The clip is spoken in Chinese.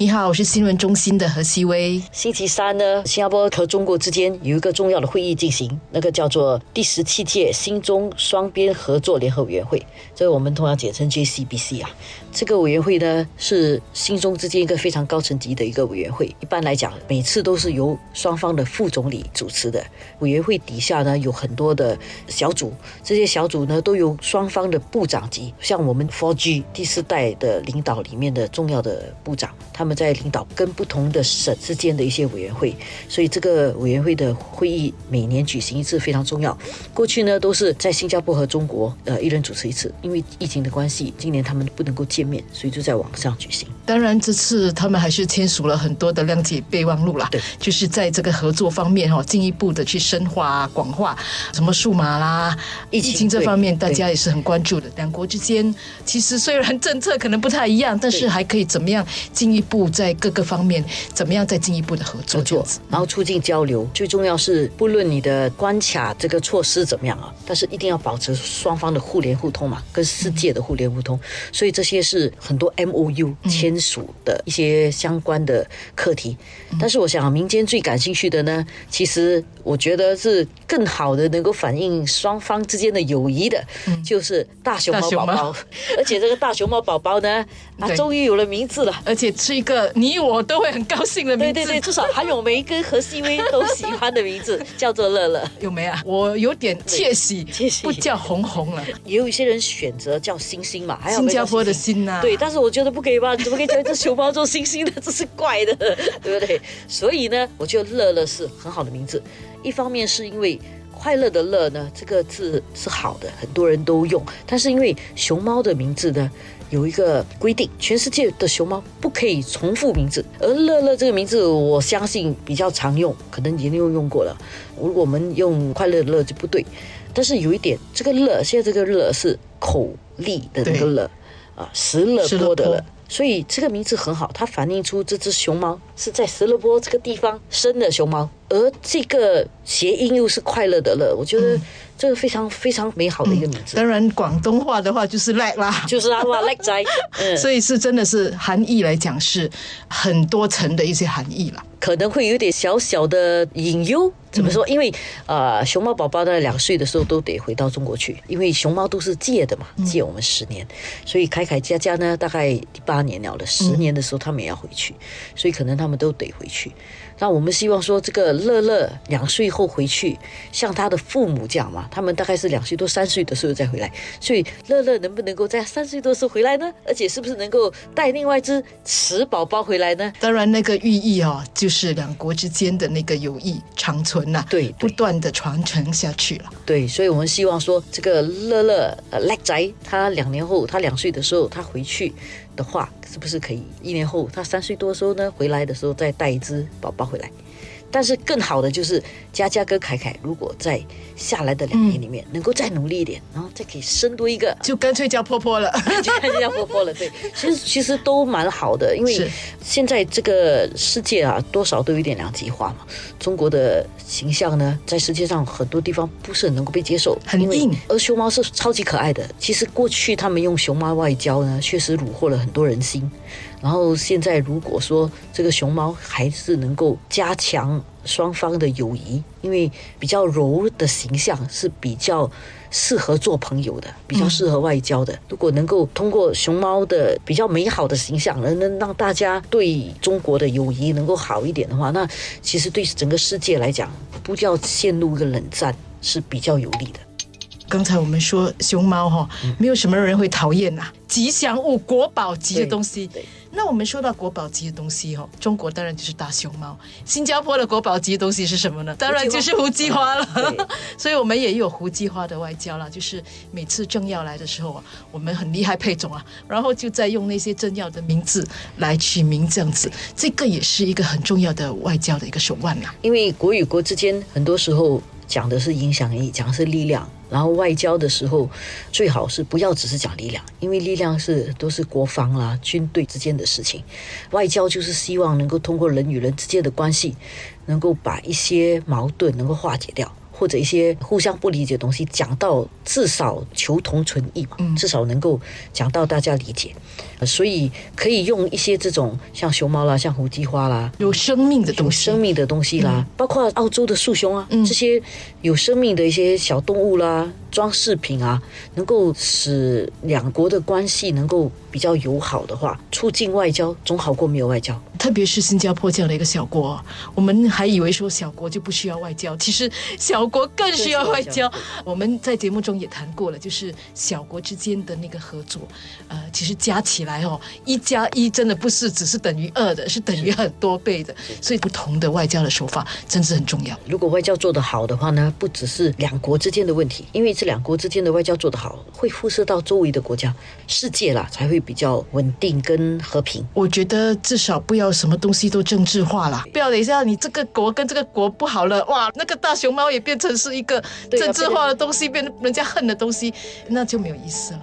你好，我是新闻中心的何希薇。星期三呢，新加坡和中国之间有一个重要的会议进行，那个叫做第十七届新中双边合作联合委员会，这个我们通常简称 JCBC 啊。这个委员会呢是新中之间一个非常高层级的一个委员会，一般来讲每次都是由双方的副总理主持的。委员会底下呢有很多的小组，这些小组呢都由双方的部长级，像我们 4G 第四代的领导里面的重要的部长，他们在领导跟不同的省之间的一些委员会，所以这个委员会的会议每年举行一次非常重要。过去呢都是在新加坡和中国呃一人主持一次，因为疫情的关系，今年他们不能够见面，所以就在网上举行。当然，这次他们还是签署了很多的谅解备忘录啦。对，就是在这个合作方面哈，进一步的去深化、广化，什么数码啦、疫情这方面，大家也是很关注的。两国之间其实虽然政策可能不太一样，但是还可以怎么样进一步在各个方面怎么样再进一步的合作，合作，然后促进交流。最重要是，不论你的关卡这个措施怎么样啊，但是一定要保持双方的互联互通嘛，跟世界的互联互通。所以这些是很多 M O U 签署的一些相关的课题。但是我想，民间最感兴趣的呢，其实我觉得是更好的能够反映双方之间的友谊的，就是大熊猫宝宝。而且这个大熊猫宝宝呢，啊，终于有了名字了，而且是一个你我都会很高兴的名字。对对对，至少韩永梅跟何希薇都喜欢的名字，叫做乐乐。有没啊？我有点窃喜，窃喜不叫红红了。也有一些人选择叫星星嘛，还有新加坡的星呐。对，但是我觉得不可以吧？你怎么可以叫一只熊猫做星星呢？这是怪的，对不对？所以呢，我觉得乐乐是很好的名字。一方面是因为快乐的乐呢，这个字是好的，很多人都用。但是因为熊猫的名字呢，有一个规定，全世界的熊猫不可以重复名字。而乐乐这个名字，我相信比较常用，可能已经用用过了。如果我们用快乐的乐就不对。但是有一点，这个乐现在这个乐是口力的那个乐啊，石乐波的乐。所以这个名字很好，它反映出这只熊猫是在石勒波这个地方生的熊猫，而这个谐音又是快乐的乐，我觉得这个非常非常美好的一个名字。当然，广东话的话就是叻啦，就是啊，哇叻仔，所以是真的是含义来讲是很多层的一些含义啦。可能会有点小小的隐忧，怎么说？因为呃，熊猫宝宝在两岁的时候都得回到中国去，因为熊猫都是借的嘛，借我们十年，所以凯凯佳佳呢，大概第八年了了，十年的时候他们也要回去，所以可能他们都得回去。那我们希望说，这个乐乐两岁后回去，像他的父母这样嘛，他们大概是两岁多、三岁的时候再回来，所以乐乐能不能够在三岁多时候回来呢？而且是不是能够带另外一只雌宝宝回来呢？当然，那个寓意哦，就是两国之间的那个友谊长存呐，对，不断的传承下去了。对，所以我们希望说，这个乐乐呃叻仔，他两年后，他两岁的时候，他回去。的话，是不是可以一年后他三岁多的时候呢，回来的时候再带一只宝宝回来？但是更好的就是佳佳跟凯凯，如果在下来的两年里面能够再努力一点，然后再可以生多一个，就干脆叫婆婆了，就干脆叫婆婆了。对，其实其实都蛮好的，因为现在这个世界啊，多少都有点两极化嘛。中国的形象呢，在世界上很多地方不是很能够被接受，很硬。而熊猫是超级可爱的。其实过去他们用熊猫外交呢，确实虏获了很多人心。然后现在如果说这个熊猫还是能够加强双方的友谊，因为比较柔的形象是比较适合做朋友的，比较适合外交的。如果能够通过熊猫的比较美好的形象，能能让大家对中国的友谊能够好一点的话，那其实对整个世界来讲，不叫陷入一个冷战是比较有利的。刚才我们说熊猫哈，没有什么人会讨厌呐，吉祥物、国宝级的东西。那我们说到国宝级的东西哈，中国当然就是大熊猫。新加坡的国宝级的东西是什么呢？当然就是胡姬花了。所以我们也有胡姬花的外交了，就是每次政要来的时候啊，我们很厉害配种啊，然后就在用那些政要的名字来取名这样子，这个也是一个很重要的外交的一个手腕呐。因为国与国之间很多时候讲的是影响力，讲的是力量。然后外交的时候，最好是不要只是讲力量，因为力量是都是国防啦、军队之间的事情。外交就是希望能够通过人与人之间的关系，能够把一些矛盾能够化解掉。或者一些互相不理解的东西讲到至少求同存异嘛，嗯。至少能够讲到大家理解，呃所以可以用一些这种像熊猫啦、像胡姬花啦。有生命的有东西，生命的东西啦，包括澳洲的树熊啊，嗯。这些有生命的一些小动物啦、装饰品啊，能够使两国的关系能够比较友好的话，促进外交总好过没有外交。特别是新加坡这样的一个小国，我们还以为说小国就不需要外交，其实小国更需要外交。我们在节目中也谈过了，就是小国之间的那个合作，呃，其实加起来哦，一加一真的不是只是等于二的，是等于很多倍的。所以不同的外交的手法真是很重要。如果外交做得好的话呢，不只是两国之间的问题，因为这两国之间的外交做得好，会辐射到周围的国家、世界啦，才会比较稳定跟和平。我觉得至少不要什么东西都政治化啦，不要等一下你这个国跟这个国不好了，哇，那个大熊猫也变成是一个政治化的东西，变成人家恨的东西，那就没有意思了。